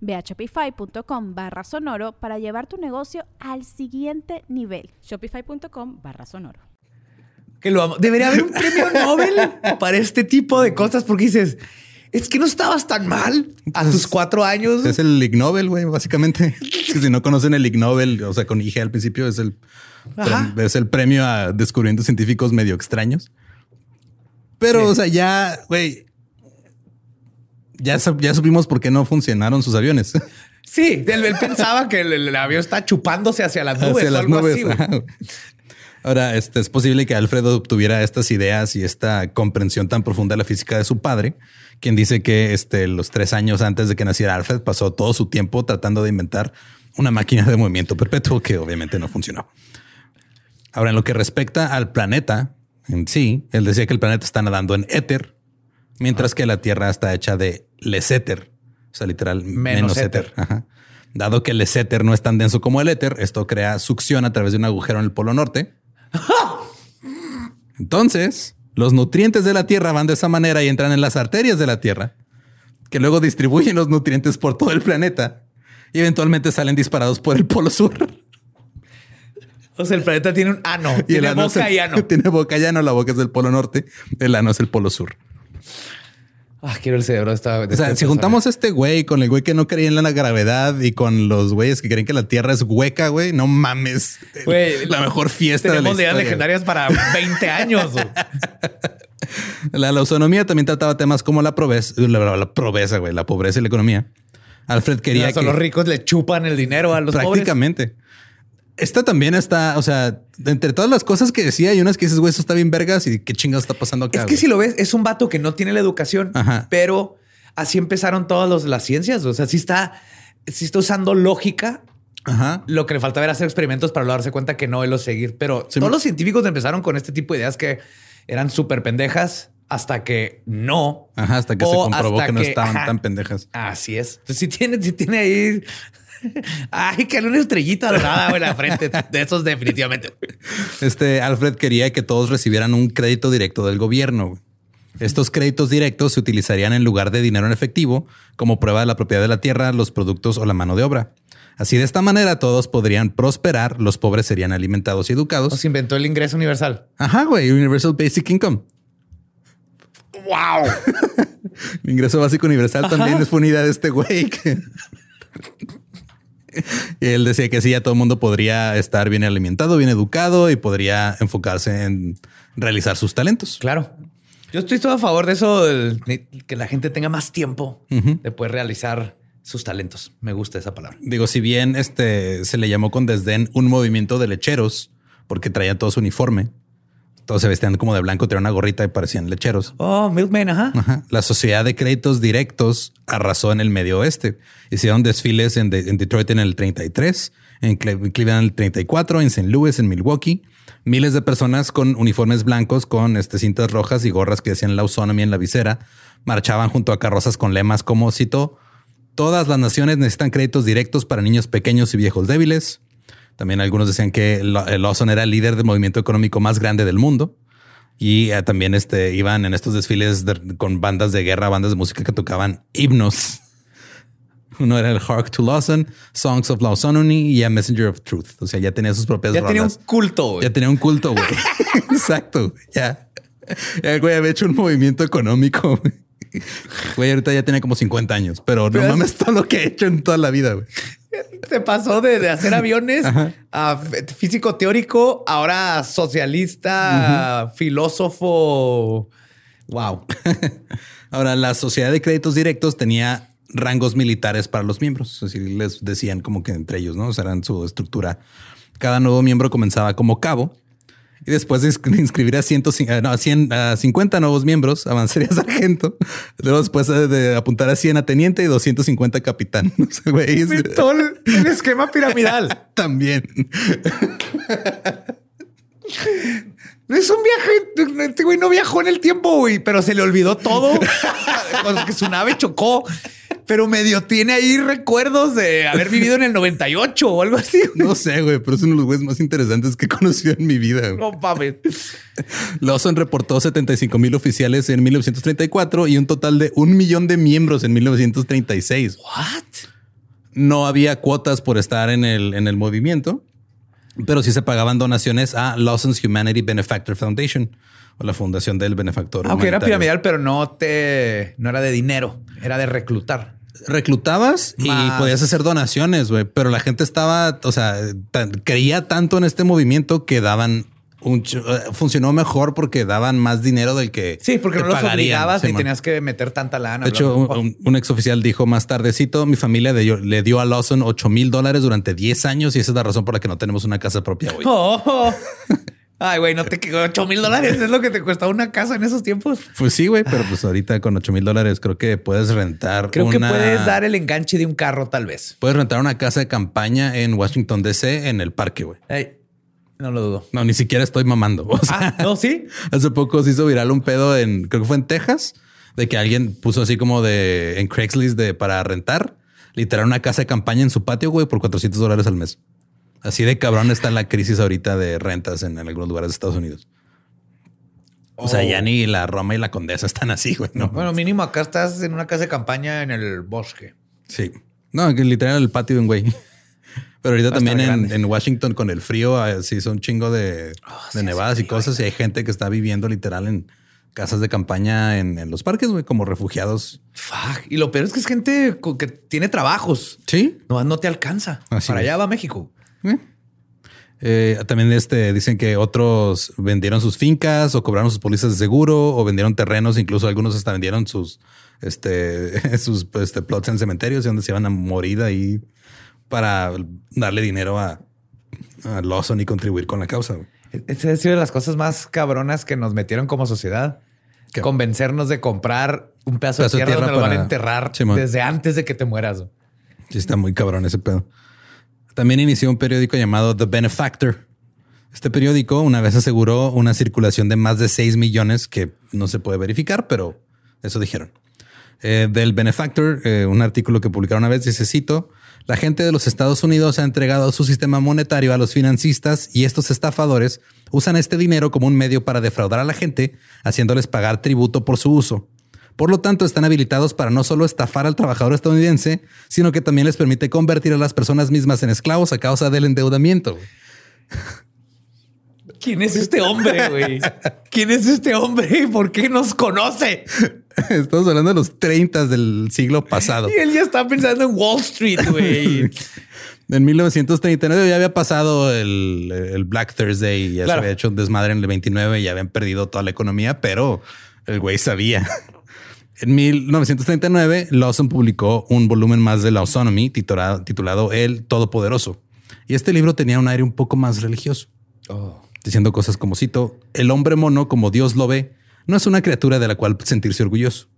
Ve a shopify.com barra sonoro para llevar tu negocio al siguiente nivel. Shopify.com barra sonoro. Que lo amo. Debería haber un premio Nobel para este tipo de cosas porque dices, es que no estabas tan mal a tus cuatro años. Es el Ig Nobel, güey, básicamente. Es que si no conocen el Ig Nobel, o sea, con IG al principio, es el, Ajá. es el premio a descubrimientos científicos medio extraños. Pero, Sí. o sea, ya, güey, ya, ya supimos por qué no funcionaron sus aviones. Sí, él, él pensaba que el, el avión está chupándose hacia las nubes hacia o las algo nubes. así. Ahora, este, es posible que Alfredo obtuviera estas ideas y esta comprensión tan profunda de la física de su padre, quien dice que este, los tres años antes de que naciera Alfred pasó todo su tiempo tratando de inventar una máquina de movimiento perpetuo que obviamente no funcionó. Ahora, en lo que respecta al planeta en sí, él decía que el planeta está nadando en éter, mientras que la Tierra está hecha de leséter, o sea, literal Menos menos, éter. éter. Ajá. Dado que el éter no es tan denso como el éter, esto crea succión a través de un agujero en el polo norte. Entonces, los nutrientes de la Tierra van de esa manera y entran en las arterias de la Tierra, que luego distribuyen los nutrientes por todo el planeta y eventualmente salen disparados por el polo sur. O sea, el planeta tiene un ano, Y tiene ano boca el- y ano. Tiene boca y ano, la boca es del polo norte, el ano es el polo sur. Ah, quiero el cerebro de esta. de O sea, esta si persona. juntamos a este güey con el güey que no creía en la gravedad y con los güeyes que creen que la Tierra es hueca, güey, no mames. Güey, la mejor fiesta de la Tenemos ideas historia. legendarias para 20 años. La lausonomía también trataba temas como la pobreza, la, la pobreza, güey, la pobreza y la economía. Alfred quería Son que los ricos le chupan el dinero a los pobres. prácticamente. Esta también está, o sea, entre todas las cosas que decía, hay unas que dices, güey, eso está bien vergas y qué chingados está pasando acá. Es que güey? si lo ves, es un vato que no tiene la educación, Ajá. pero así empezaron todas los- las ciencias. O sea, sí está, sí está usando lógica. Ajá. Lo que le faltaba era hacer experimentos para darse cuenta que no es lo seguir. Pero Sí, todos me- los científicos empezaron con este tipo de ideas que eran súper pendejas hasta que no. Ajá, hasta que se comprobó que no estaban ajá. tan pendejas. Así es. Pues si tiene, si tiene ahí. Ay, que una estrellita dorada güey, en la frente. De esos, definitivamente. Este Alfred quería que todos recibieran un crédito directo del gobierno. Estos créditos directos se utilizarían en lugar de dinero en efectivo como prueba de la propiedad de la tierra, los productos o la mano de obra. Así de esta manera todos podrían prosperar, los pobres serían alimentados y educados. Se inventó el ingreso universal. Ajá, güey, Universal Basic Income. ¡Wow! El ingreso básico universal también es una idea de este güey. que- y él decía que sí, ya todo el mundo podría estar bien alimentado, bien educado y podría enfocarse en realizar sus talentos. Claro. Yo estoy todo a favor de eso, de que la gente tenga más tiempo de poder realizar sus talentos. Me gusta esa palabra. Digo, si bien este se le llamó con desdén un movimiento de lecheros porque traían todo su uniforme, todos se vestían como de blanco, traían una gorrita y parecían lecheros. Oh, Milkman, ajá. Ajá. La Sociedad de Créditos Directos arrasó en el medio oeste. Hicieron desfiles en, de- en Detroit en el 33, en Cle- Cleveland en el 34, en St. Louis, en Milwaukee. Miles de personas con uniformes blancos, con este, cintas rojas y gorras que decían la autonomía en la visera, marchaban junto a carrozas con lemas como cito, todas las naciones necesitan créditos directos para niños pequeños y viejos débiles. También algunos decían que eh, Lawson era el líder del movimiento económico más grande del mundo. Y eh, también este, iban en estos desfiles de- con bandas de guerra, bandas de música que tocaban himnos. Uno era el Hark to Lawson, Songs of Lawsonony y A Messenger of Truth. O sea, ya tenía sus propias Ya tenía un culto. güey. Ya tenía un culto, güey. Exacto. Ya. Ya el güey había hecho un movimiento económico. güey. Ahorita ya tiene como 50 años, pero no Pero es- mames todo lo que he hecho en toda la vida, güey. Se pasó de, de hacer aviones a físico teórico, ahora socialista, filósofo. Wow. Ahora, la sociedad de créditos directos tenía rangos militares para los miembros. Así les decían como que entre ellos, ¿no? O sea, eran su estructura. Cada nuevo miembro comenzaba como cabo y después de ins- inscribir a, 100, eh, no, a 100, a 50 nuevos miembros, avanzaría a sargento. Luego después de, apuntar a 100 a teniente y 250 a capitán. O sea, güey, es- Todo el, el esquema piramidal. también. Es un viaje. Este güey no viajó en el tiempo, güey, pero se le olvidó todo. Que su nave chocó, pero medio tiene ahí recuerdos de haber vivido en el 98 o algo así. güey. No sé, güey, pero es uno de los güeyes más interesantes que he conocido en mi vida. güey. No mames. Lawson reportó 75 mil oficiales en 1934 y un total de un millón de miembros en 1936. What? No había cuotas por estar en el, en el movimiento, pero sí se pagaban donaciones a Lawson's Humanity Benefactor Foundation o la fundación del benefactor. Aunque era piramidal, pero no te, no era de dinero, era de reclutar. Reclutabas y podías hacer donaciones, güey, pero la gente estaba, o sea, tan- creía tanto en este movimiento que daban un eh, funcionó mejor porque daban más dinero del que Sí, porque no los pagarían, obligabas ni tenías que meter tanta lana. De hecho, un, un ex oficial dijo más tardecito, mi familia de- le dio a Lawson 8 mil dólares durante 10 años y esa es la razón por la que no tenemos una casa propia hoy. Oh. Ay, güey, no te quedó 8 mil dólares. Es lo que te costaba una casa en esos tiempos. Pues sí, güey, pero pues ahorita con 8 mil dólares creo que puedes rentar Creo que puedes dar el enganche de un carro, tal vez. Puedes rentar una casa de campaña en Washington DC en el parque, güey. Ey, no lo dudo. No, ni siquiera estoy mamando. O sea, Ah, no, sí. hace poco se hizo viral un pedo en, creo que fue en Texas, de que alguien puso así como de en Craigslist de para rentar, literal una casa de campaña en su patio, güey, por 400 dólares al mes. Así de cabrón está la crisis ahorita de rentas en, en algunos lugares de Estados Unidos. O sea, ya ni la Roma y la Condesa están así, güey. No, Bueno, mínimo acá estás en una casa de campaña en el bosque. sí. No, que literal el patio de un güey. Pero ahorita también en, en Washington con el frío, así son un chingo de, de nevadas y cosas. Y hay gente que está viviendo literal en casas de campaña en, en los parques, güey, como refugiados. Fuck. Y lo peor es que es gente que tiene trabajos. Sí. No, no te alcanza. Así Para es. allá va México. Eh, también este, dicen que otros vendieron sus fincas o cobraron sus pólizas de seguro o vendieron terrenos. Incluso algunos hasta vendieron sus, este, sus este, plots en cementerios donde se iban a morir ahí para darle dinero a, a Lawson y contribuir con la causa. Esa ha sido de las cosas más cabronas que nos metieron como sociedad. ¿Qué? Convencernos de comprar un pedazo, Pedazo de de tierra, donde lo van a enterrar desde antes de que te mueras. Sí, está muy cabrón ese pedo. También inició un periódico llamado The Benefactor. Este periódico una vez aseguró una circulación de más de 6 millones que no se puede verificar, pero eso dijeron. Eh, del Benefactor, eh, un artículo que publicaron una vez, dice, cito, la gente de los Estados Unidos ha entregado su sistema monetario a los financistas y estos estafadores usan este dinero como un medio para defraudar a la gente, haciéndoles pagar tributo por su uso. Por lo tanto, están habilitados para no solo estafar al trabajador estadounidense, sino que también les permite convertir a las personas mismas en esclavos a causa del endeudamiento. ¿Quién es este hombre, güey? ¿Quién es este hombre y por qué nos conoce? Estamos hablando de los 30 del siglo pasado. Y él ya está pensando en Wall Street, güey. En 1939 ya había pasado el, el Black Thursday y ya Claro. se había hecho un desmadre en el 29 y ya habían perdido toda la economía, pero el güey sabía. En 1939, Lawson publicó un volumen más de la Autonomy titulado, titulado El Todopoderoso. Y este libro tenía un aire un poco más religioso, diciendo cosas como cito, el hombre mono como Dios lo ve, no es una criatura de la cual sentirse orgulloso.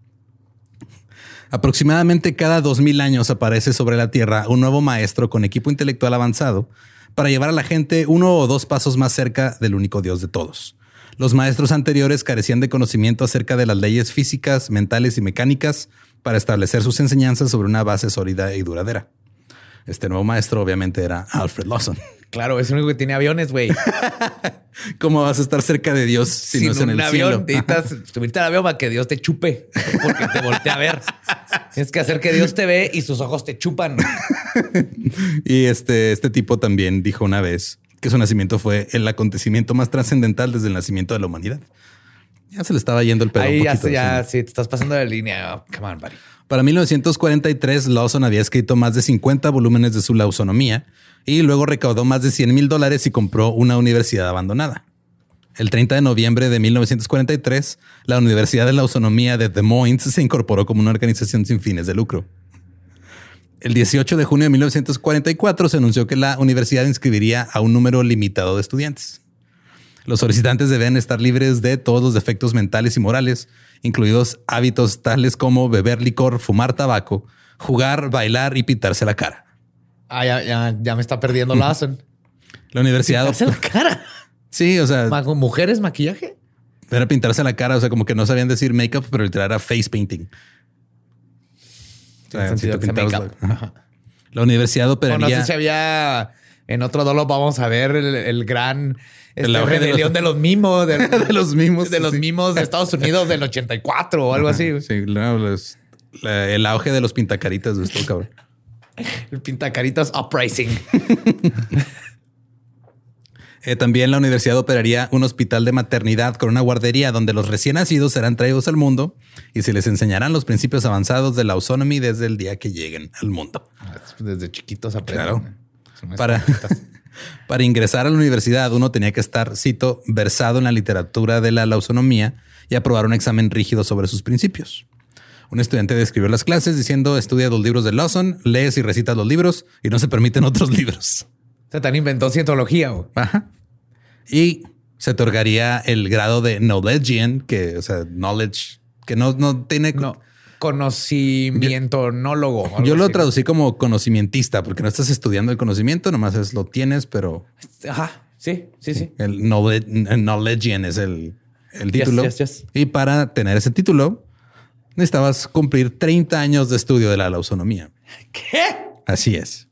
Aproximadamente cada 2000 años aparece sobre la Tierra un nuevo maestro con equipo intelectual avanzado para llevar a la gente uno o dos pasos más cerca del único Dios de todos. Los maestros anteriores carecían de conocimiento acerca de las leyes físicas, mentales y mecánicas para establecer sus enseñanzas sobre una base sólida y duradera. Este nuevo maestro obviamente era Alfred Lawson. Claro, es el único que tiene aviones, güey. ¿Cómo vas a estar cerca de Dios si Sin no es en un el avión, cielo? necesitas subirte al avión para que Dios te chupe, porque te voltea a ver. Tienes que hacer que Dios te ve y sus ojos te chupan. Y este, este tipo también dijo una vez que su nacimiento fue el acontecimiento más trascendental desde el nacimiento de la humanidad. Ya se le estaba yendo el pedo. un Ahí ya, poquito, ya, sí. sí, te estás pasando de línea. Oh, come on, buddy. Para 1943, Lawson había escrito más de 50 volúmenes de su lausonomía y luego recaudó más de 100 mil dólares y compró una universidad abandonada. El 30 de noviembre de 1943, la Universidad de la Autonomía de Des Moines se incorporó como una organización sin fines de lucro. El 18 de junio de 1944 se anunció que la universidad inscribiría a un número limitado de estudiantes. Los solicitantes deben estar libres de todos los defectos mentales y morales, incluidos hábitos tales como beber licor, fumar tabaco, jugar, bailar y pintarse la cara. Ah, ya, ya, ya me está perdiendo Lawson. La universidad... Hace la cara. Sí, o sea, ¿Mujeres maquillaje? era pintarse la cara, o sea, como que no sabían decir make-up, pero literal era face painting. O sea, si pintabas la- Ajá. La universidad O no operaría... sé si había en otro dolo vamos a ver el, el gran este, de rebelión los- de los mimos, de, de los mimos, de los sí. mimos de Estados Unidos del 84 o algo así. Sí, no, los- la- el auge de los pintacaritas de esto, cabrón. El pintacaritas uprising. Eh, también la universidad operaría un hospital de maternidad con una guardería donde los recién nacidos serán traídos al mundo y se les enseñarán los principios avanzados de la autonomy desde el día que lleguen al mundo. Desde chiquitos aprenden. Claro. Para, esponjitas. para ingresar a la universidad uno tenía que estar, cito, versado en la literatura de la lausonomía y aprobar un examen rígido sobre sus principios. Un estudiante describió las clases diciendo estudia los libros de Lawson, lees y recitas los libros y no se permiten otros libros. Se tan inventó cientología. Ajá. Y se otorgaría el grado de knowledgean, que, o sea, knowledge, que no, no tiene. No, conocimiento nólogo. Yo lo así. traducí como conocimientista, porque no estás estudiando el conocimiento, nomás es lo tienes, pero Ajá. Sí, sí, sí. el knowledge, es el, el título. yes, yes. Y para tener ese título, necesitabas cumplir 30 años de estudio de la lausonomía. ¿Qué? Así es.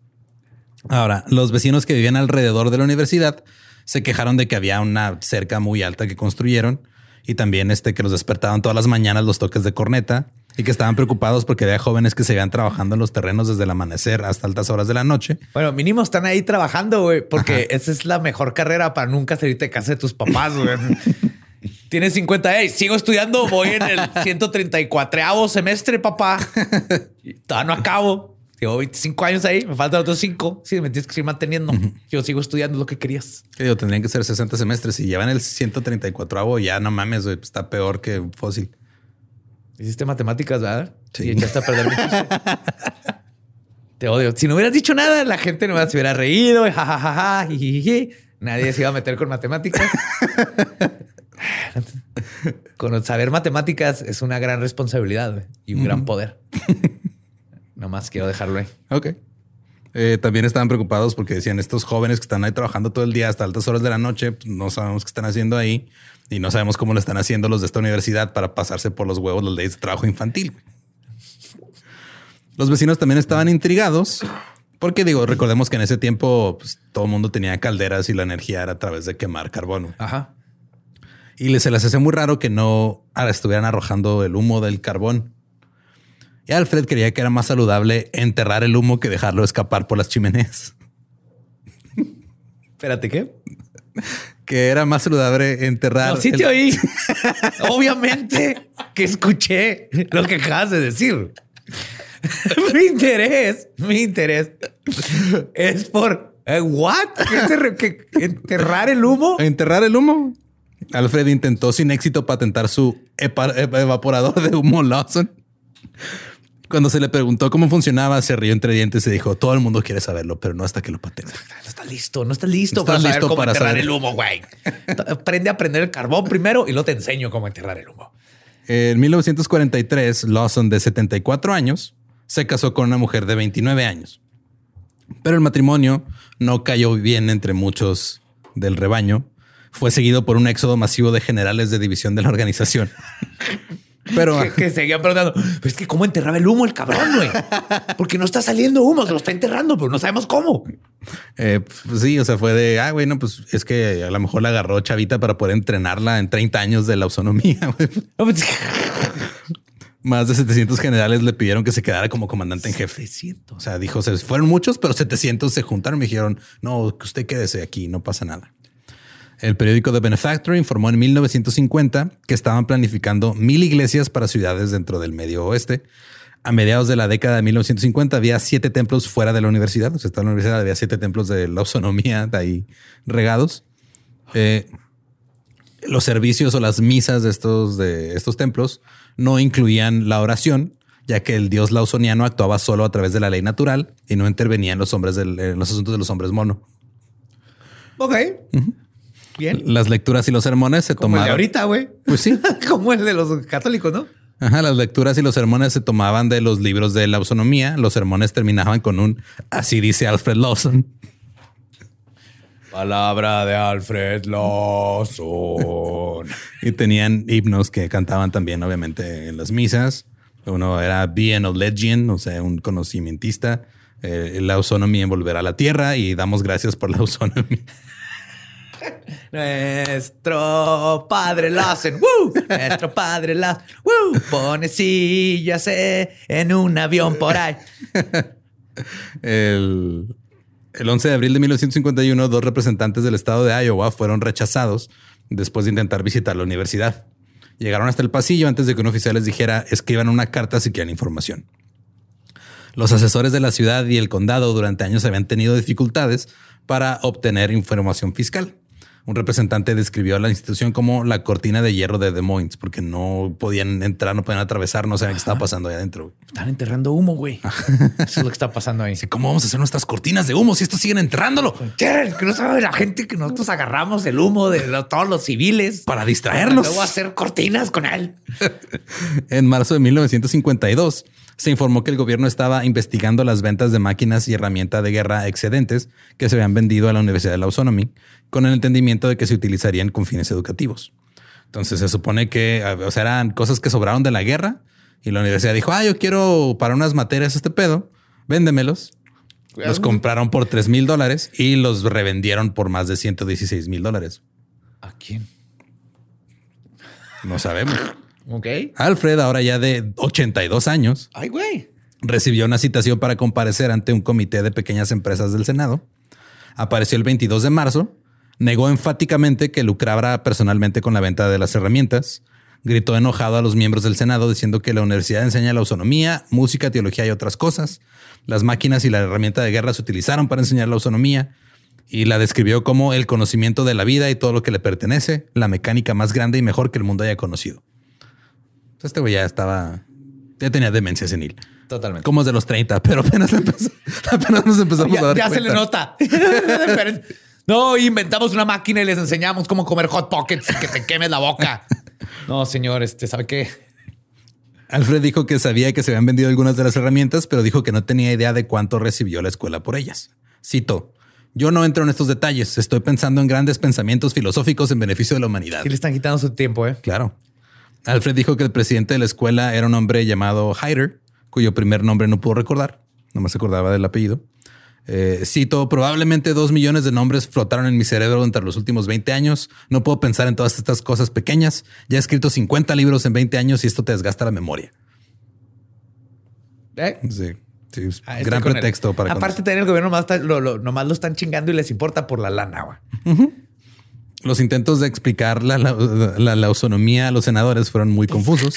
Ahora, los vecinos que vivían alrededor de la universidad se quejaron de que había una cerca muy alta que construyeron y también este que los despertaban todas las mañanas los toques de corneta y que estaban preocupados porque había jóvenes que se iban trabajando en los terrenos desde el amanecer hasta altas horas de la noche. Bueno, mínimo están ahí trabajando, güey, porque esa es la mejor carrera para nunca salirte de casa de tus papás, güey. Tienes 50, hey, sigo estudiando, voy en el 134 semestre, papá. Y Todavía no acabo. Llevo 25 años ahí, me faltan otros 5. Sí, me tienes que seguir manteniendo. Yo sigo estudiando lo que querías. Que digo, tendrían que ser 60 semestres y llevan el 134 ya no mames, está peor que fósil. Hiciste matemáticas, ¿verdad? Sí. Y echaste a perder mi. Te odio. Si no hubieras dicho nada, la gente no se hubiera reído. y jajajaja, jijiji. Nadie se iba a meter con matemáticas. con saber matemáticas es una gran responsabilidad y un gran poder. Nomás quiero dejarlo ahí. Ok. Eh, también estaban preocupados porque decían estos jóvenes que están ahí trabajando todo el día hasta altas horas de la noche, pues, no sabemos qué están haciendo ahí y no sabemos cómo lo están haciendo los de esta universidad para pasarse por los huevos las leyes de trabajo infantil. Los vecinos también estaban intrigados porque digo, recordemos que en ese tiempo pues, todo el mundo tenía calderas y la energía era a través de quemar carbono. Ajá. y se les hace muy raro que no ah, estuvieran arrojando el humo del carbón. Y Alfred creía que era más saludable enterrar el humo que dejarlo escapar por las chimeneas. Espérate, ¿qué? Que era más saludable enterrar. No, sí el- te oí. Obviamente que escuché lo que acabas de decir. mi interés, mi interés es por eh, what? ¿Qué te re- que- enterrar el humo. enterrar el humo. Alfred intentó sin éxito patentar su evaporador de humo Lawson. Cuando se le preguntó cómo funcionaba, se rió entre dientes y dijo: Todo el mundo quiere saberlo, pero no hasta que lo patente. No estás listo, no estás listo No para saber cómo para enterrar saber. el humo, güey. Aprende a prender el carbón primero y luego te enseño cómo enterrar el humo. En 1943, Lawson, de 74 años, se casó con una mujer de 29 años. Pero el matrimonio no cayó bien entre muchos del rebaño. Fue seguido por un éxodo masivo de generales de división de la organización. Pero Que, que seguían preguntando, pero es que cómo enterraba el humo el cabrón, güey. Porque no está saliendo humo, se lo está enterrando, pero no sabemos cómo. eh, pues sí, o sea, fue de, ah, bueno, pues es que a lo mejor la agarró chavita para poder entrenarla en 30 años de la autonomía. No, pues, Más de 700 generales le pidieron que se quedara como comandante en jefe. 700. O sea, dijo, se fueron muchos, pero 700 se juntaron y me dijeron, no, que usted quédese aquí, no pasa nada. El periódico The Benefactor informó en 1950 que estaban planificando mil iglesias para ciudades dentro del medio oeste. A mediados de la década de 1950 había siete templos fuera de la universidad. O sea, estaba en la universidad, había siete templos de la autonomía de ahí regados. Eh, los servicios o las misas de estos, de estos templos no incluían la oración, ya que el dios lausoniano actuaba solo a través de la ley natural y no intervenía en los hombres del- en los asuntos de los hombres mono. Ok. Bien. Las lecturas y los sermones se Como el de tomaban. ahorita, güey. Pues sí. Como el de los católicos, ¿no? Ajá, las lecturas y los sermones se tomaban de los libros de la autonomía. Los sermones terminaban con un así dice Alfred Lawson. Palabra de Alfred Lawson. Y tenían himnos que cantaban también, obviamente, en las misas. Uno era Being a Legend, o sea, un conocimientista. Eh, la autonomía en volver a la tierra y damos gracias por la autonomía. Nuestro padre Lawson. ¡Woo! Nuestro padre Lawson. ¡Woo! Pone sillas eh, en un avión por ahí. El, el 11 de abril de 1951, dos representantes del estado de Iowa fueron rechazados después de intentar visitar la universidad. Llegaron hasta el pasillo antes de que un oficial les dijera escriban una carta si quieren información. Los asesores de la ciudad y el condado durante años habían tenido dificultades para obtener información fiscal. Un representante describió a la institución como la cortina de hierro de Des Moines, porque no podían entrar, no podían atravesar, no sabían qué estaba pasando ahí adentro. Están enterrando humo, güey. Eso es lo que está pasando ahí. ¿cómo vamos a hacer nuestras cortinas de humo si estos siguen enterrándolo? Quieren que no sabe la gente que nosotros agarramos el humo de todos los civiles Para distraernos. Luego hacer cortinas con él. En marzo de 1952 se informó que el gobierno estaba investigando las ventas de máquinas y herramientas de guerra excedentes que se habían vendido a la Universidad de la Autonomy con el entendimiento de que se utilizarían con fines educativos. Entonces se supone que o sea, eran cosas que sobraron de la guerra y la universidad dijo, ah, yo quiero para unas materias este pedo, véndemelos. Los compraron por 3 mil dólares y los revendieron por más de 116 mil dólares. ¿A quién? No sabemos. Ok. Alfred, ahora ya de 82 años, Ay, güey. recibió una citación para comparecer ante un comité de pequeñas empresas del Senado. Apareció el 22 de marzo, negó enfáticamente que lucrara personalmente con la venta de las herramientas, gritó enojado a los miembros del Senado diciendo que la universidad enseña la autonomía, música, teología y otras cosas. Las máquinas y la herramienta de guerra se utilizaron para enseñar la autonomía y la describió como el conocimiento de la vida y todo lo que le pertenece, la mecánica más grande y mejor que el mundo haya conocido. Este güey ya estaba, ya tenía demencia senil. Totalmente. Como es de los 30, pero apenas, empezó- apenas nos empezamos a dar ya se cuenta. le nota. No, inventamos una máquina y les enseñamos cómo comer hot pockets y que te quemes la boca. No, señor, este, ¿sabe qué? Alfred dijo que sabía que se habían vendido algunas de las herramientas, pero dijo que no tenía idea de cuánto recibió la escuela por ellas. Cito, yo no entro en estos detalles, estoy pensando en grandes pensamientos filosóficos en beneficio de la humanidad. Sí le están quitando su tiempo, ¿eh? Claro. Alfred dijo que el presidente de la escuela era un hombre llamado Hyder, cuyo primer nombre no pudo recordar, nomás se acordaba del apellido. Eh, cito, probablemente dos millones de nombres flotaron en mi cerebro entre los últimos 20 años. No puedo pensar en todas estas cosas pequeñas. Ya he escrito 50 libros en 20 años y esto te desgasta la memoria. ¿Eh? Sí. sí, Ah, gran pretexto para Aparte, tener el gobierno nomás, está- lo, lo- nomás lo están chingando y les importa por la lana, güey. Los intentos de explicar la, la, la lausonomía a los senadores fueron muy confusos.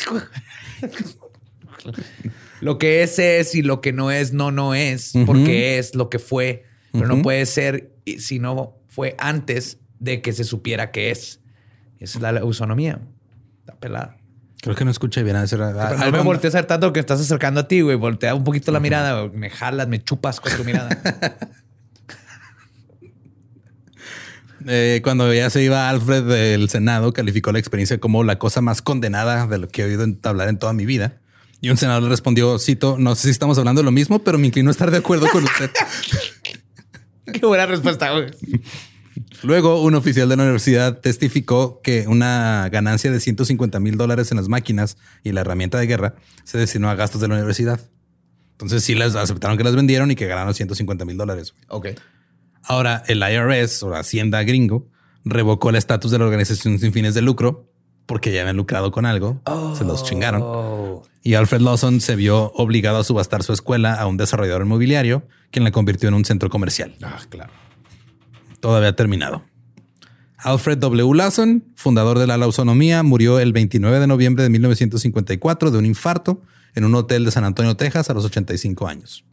Lo que es es y lo que no es no no es porque es lo que fue, pero no puede ser si no fue antes de que se supiera que es. Esa es la autonomía. Está pelada. Creo que no escuché bien. Pero no me voltees tanto que estás acercando a ti, güey. Voltea un poquito la mirada, güey. me jalas, me chupas con tu mirada. Eh, cuando ya se iba Alfred del Senado, calificó la experiencia como la cosa más condenada de lo que he oído hablar en toda mi vida. Y un senador le respondió, cito, no sé si estamos hablando de lo mismo, pero me inclino a estar de acuerdo con usted. Qué buena respuesta, güey. Luego, un oficial de la universidad testificó que una ganancia de 150 mil dólares en las máquinas y la herramienta de guerra se destinó a gastos de la universidad. Entonces sí les aceptaron que las vendieron y que ganaron 150 mil dólares. Ok. Ahora, el IRS o la Hacienda gringo revocó el estatus de la organización sin fines de lucro porque ya habían lucrado con algo. Se los chingaron. Oh. Y Alfred Lawson se vio obligado a subastar su escuela a un desarrollador inmobiliario, quien la convirtió en un centro comercial. Ah, claro. Todavía terminado. Alfred W. Lawson, fundador de la lausonomía, murió el 29 de noviembre de 1954 de un infarto en un hotel de San Antonio, Texas, a los 85 años.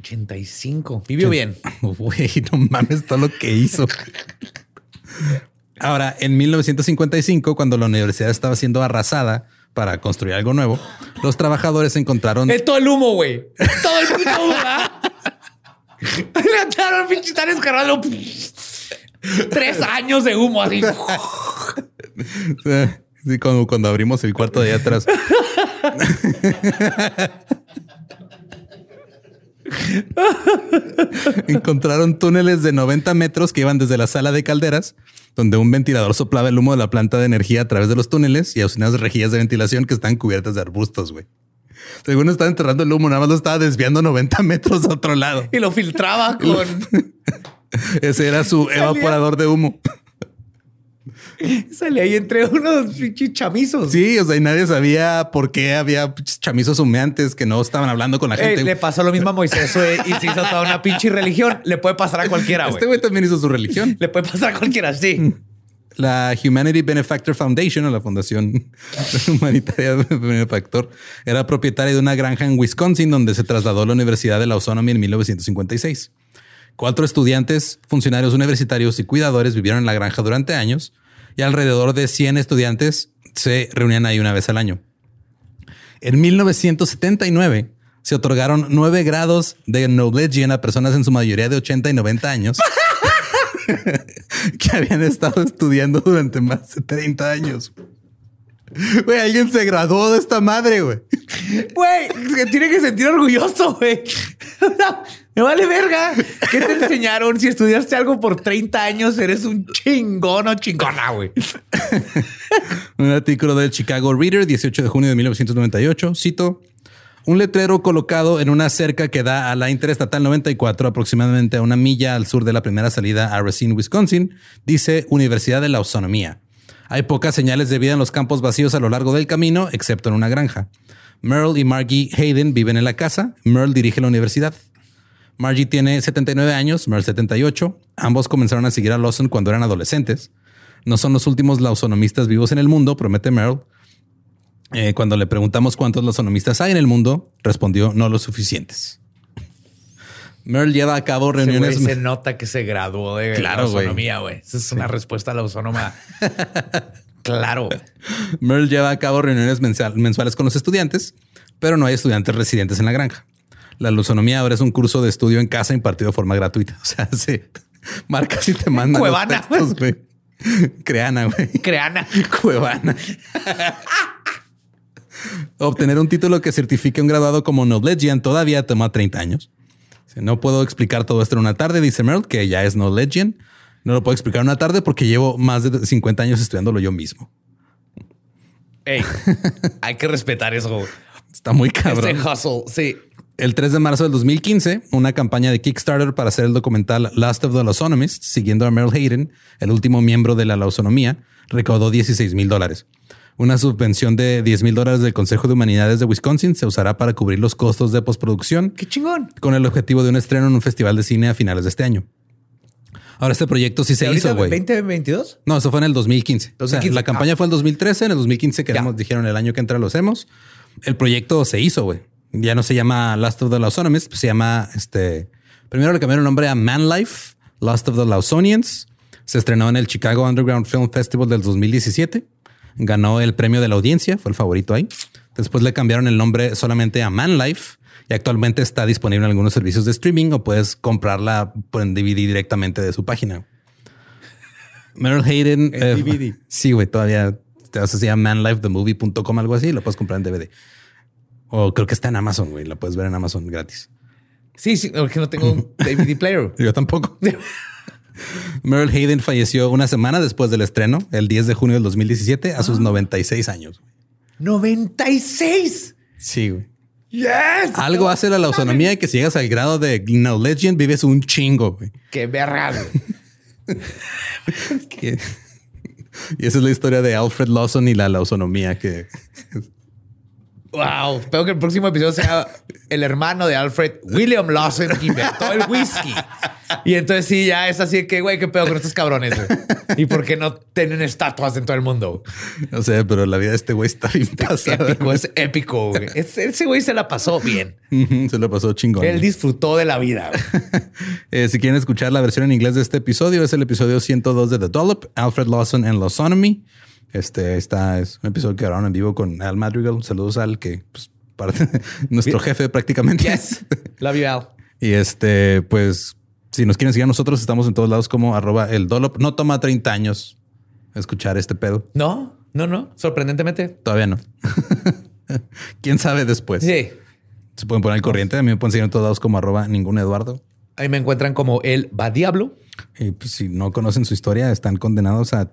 85. Vivió bien. Güey, no mames todo lo que hizo. Ahora, en 1955, cuando la universidad estaba siendo arrasada para construir algo nuevo, los trabajadores encontraron Es todo el humo, güey. Todo el puto humo. Le echaron pinche tan escarrado. Tres años de humo así. Sí, como cuando abrimos el cuarto de allá atrás. Encontraron túneles de 90 metros que iban desde la sala de calderas, donde un ventilador soplaba el humo de la planta de energía a través de los túneles y a unas rejillas de ventilación que están cubiertas de arbustos, güey. Según estaba enterrando el humo, nada más lo estaba desviando 90 metros a otro lado. Y lo filtraba con. Ese era su evaporador de humo. Salía ahí entre unos chamizos. Sí, o sea, y nadie sabía por qué había chamizos humeantes que no estaban hablando con la Ey, gente. le pasó lo mismo a Moisés güey, y se hizo toda una pinche religión. Le puede pasar a cualquiera. Este güey también hizo su religión. Le puede pasar a cualquiera, sí. La Humanity Benefactor Foundation, o la Fundación Humanitaria Benefactor, era propietaria de una granja en Wisconsin donde se trasladó a la Universidad de la Autonomía en 1956. Cuatro estudiantes, funcionarios universitarios y cuidadores vivieron en la granja durante años y alrededor de 100 estudiantes se reunían ahí una vez al año. En 1979 se otorgaron nueve grados de Knowledge a personas en su mayoría de 80 y 90 años que habían estado estudiando durante más de 30 años. Güey, alguien se graduó de esta madre, güey. Güey, se tiene que sentir orgulloso, güey. Me vale verga. ¿Qué te enseñaron? Si estudiaste algo por 30 años, eres un chingón o chingona, güey. Un artículo del Chicago Reader, 18 de junio de 1998, cito, un letrero colocado en una cerca que da a la Interestatal 94, aproximadamente a una milla al sur de la primera salida a Racine, Wisconsin, dice Universidad de la Autonomía. Hay pocas señales de vida en los campos vacíos a lo largo del camino, excepto en una granja. Merle y Margie Hayden viven en la casa. Merle dirige la universidad. Margie tiene 79 años, Merle 78. Ambos comenzaron a seguir a Lawson cuando eran adolescentes. No son los últimos lausonomistas vivos en el mundo, promete Merle. Eh, cuando le preguntamos cuántos lausonomistas hay en el mundo, respondió no los suficientes. Merle lleva a cabo Ese reuniones. se nota que se graduó de Claro, la güey. Esa es una respuesta a la autónoma. claro. Merle lleva a cabo reuniones mensual- mensuales con los estudiantes, pero no hay estudiantes residentes en la granja. La lusonomía ahora es un curso de estudio en casa impartido de forma gratuita. O sea, sí. Marcas y te mandan los Cuevana, textos, güey. Creana, güey. Creana. Cuevana. Obtener un título que certifique un graduado como Knowledgean todavía toma 30 años. No puedo explicar todo esto en una tarde, dice Merle, que ya es Knowledgean. No lo puedo explicar en una tarde porque llevo más de 50 años estudiándolo yo mismo. Ey, hay que respetar eso. Está muy Ese cabrón. hustle, sí. El 3 de marzo del 2015, una campaña de Kickstarter para hacer el documental Last of the Lausonomists, siguiendo a Merle Hayden, el último miembro de la lausonomía, recaudó 16 mil dólares. Una subvención de 10 mil dólares del Consejo de Humanidades de Wisconsin se usará para cubrir los costos de postproducción. Qué chingón. Con el objetivo de un estreno en un festival de cine a finales de este año. Ahora, este proyecto sí se hizo, güey. ¿2022? No, eso fue en el 2015. 2015. O sea, la campaña Ah. fue en el 2013, en el 2015 queremos, dijeron el año que entra lo hacemos. El proyecto se hizo, güey. Ya no se llama Last of the Lausonomists, pues se llama este. Primero le cambiaron el nombre a Man Life, Last of the Lausonians. Se estrenó en el Chicago Underground Film Festival del 2017. Ganó el premio de la audiencia, fue el favorito ahí. Después le cambiaron el nombre solamente a Man Life y actualmente está disponible en algunos servicios de streaming o puedes comprarla en DVD directamente de su página. Meryl Hayden. En eh, DVD. Sí, güey, todavía te vas a decir manlifethemovie.com, algo así, lo puedes comprar en DVD. O creo que está en Amazon, güey, lo puedes ver en Amazon gratis. Sí, sí, porque no tengo un DVD player. Yo tampoco. Meryl Hayden falleció una semana después del estreno, el 10 de junio del 2017, a sus 96 años. 96. Sí, güey. Yes. Algo hace la lausonomía y que si llegas al grado de No Legend, vives un chingo, güey. Qué. Y, y esa es la historia de Alfred Lawson y la lausonomía que Wow. Espero que el próximo episodio sea el hermano de Alfred, William Lawson, que inventó el whisky. Y entonces sí, ya es así que, güey, qué pedo con estos cabrones. güey? ¿Y por qué no tienen estatuas en todo el mundo? no sé, pero la vida de este güey está bien pasada. Épico, es épico. güey. Es- Ese güey se la pasó bien. Se lo pasó chingón. Él disfrutó de la vida. Eh, si quieren escuchar la versión en inglés de este episodio, es el episodio 102 de The Dollop, Alfred Lawson and Lawsonomy. Este está, es un episodio que grabaron en vivo con Al Madrigal. Saludos al que, pues, parte, nuestro jefe prácticamente. Yes. Love you, Al. Y este, pues, si nos quieren seguir a nosotros, estamos en todos lados como arroba el Dollop. No toma 30 años escuchar este pedo. No, no, no. Sorprendentemente. Todavía no. ¿Quién sabe después? Sí. Se pueden poner al corriente. A mí me pueden seguir en todos lados como arroba ningún Eduardo. Ahí me encuentran como el va diablo. Y pues, si no conocen su historia, están condenados a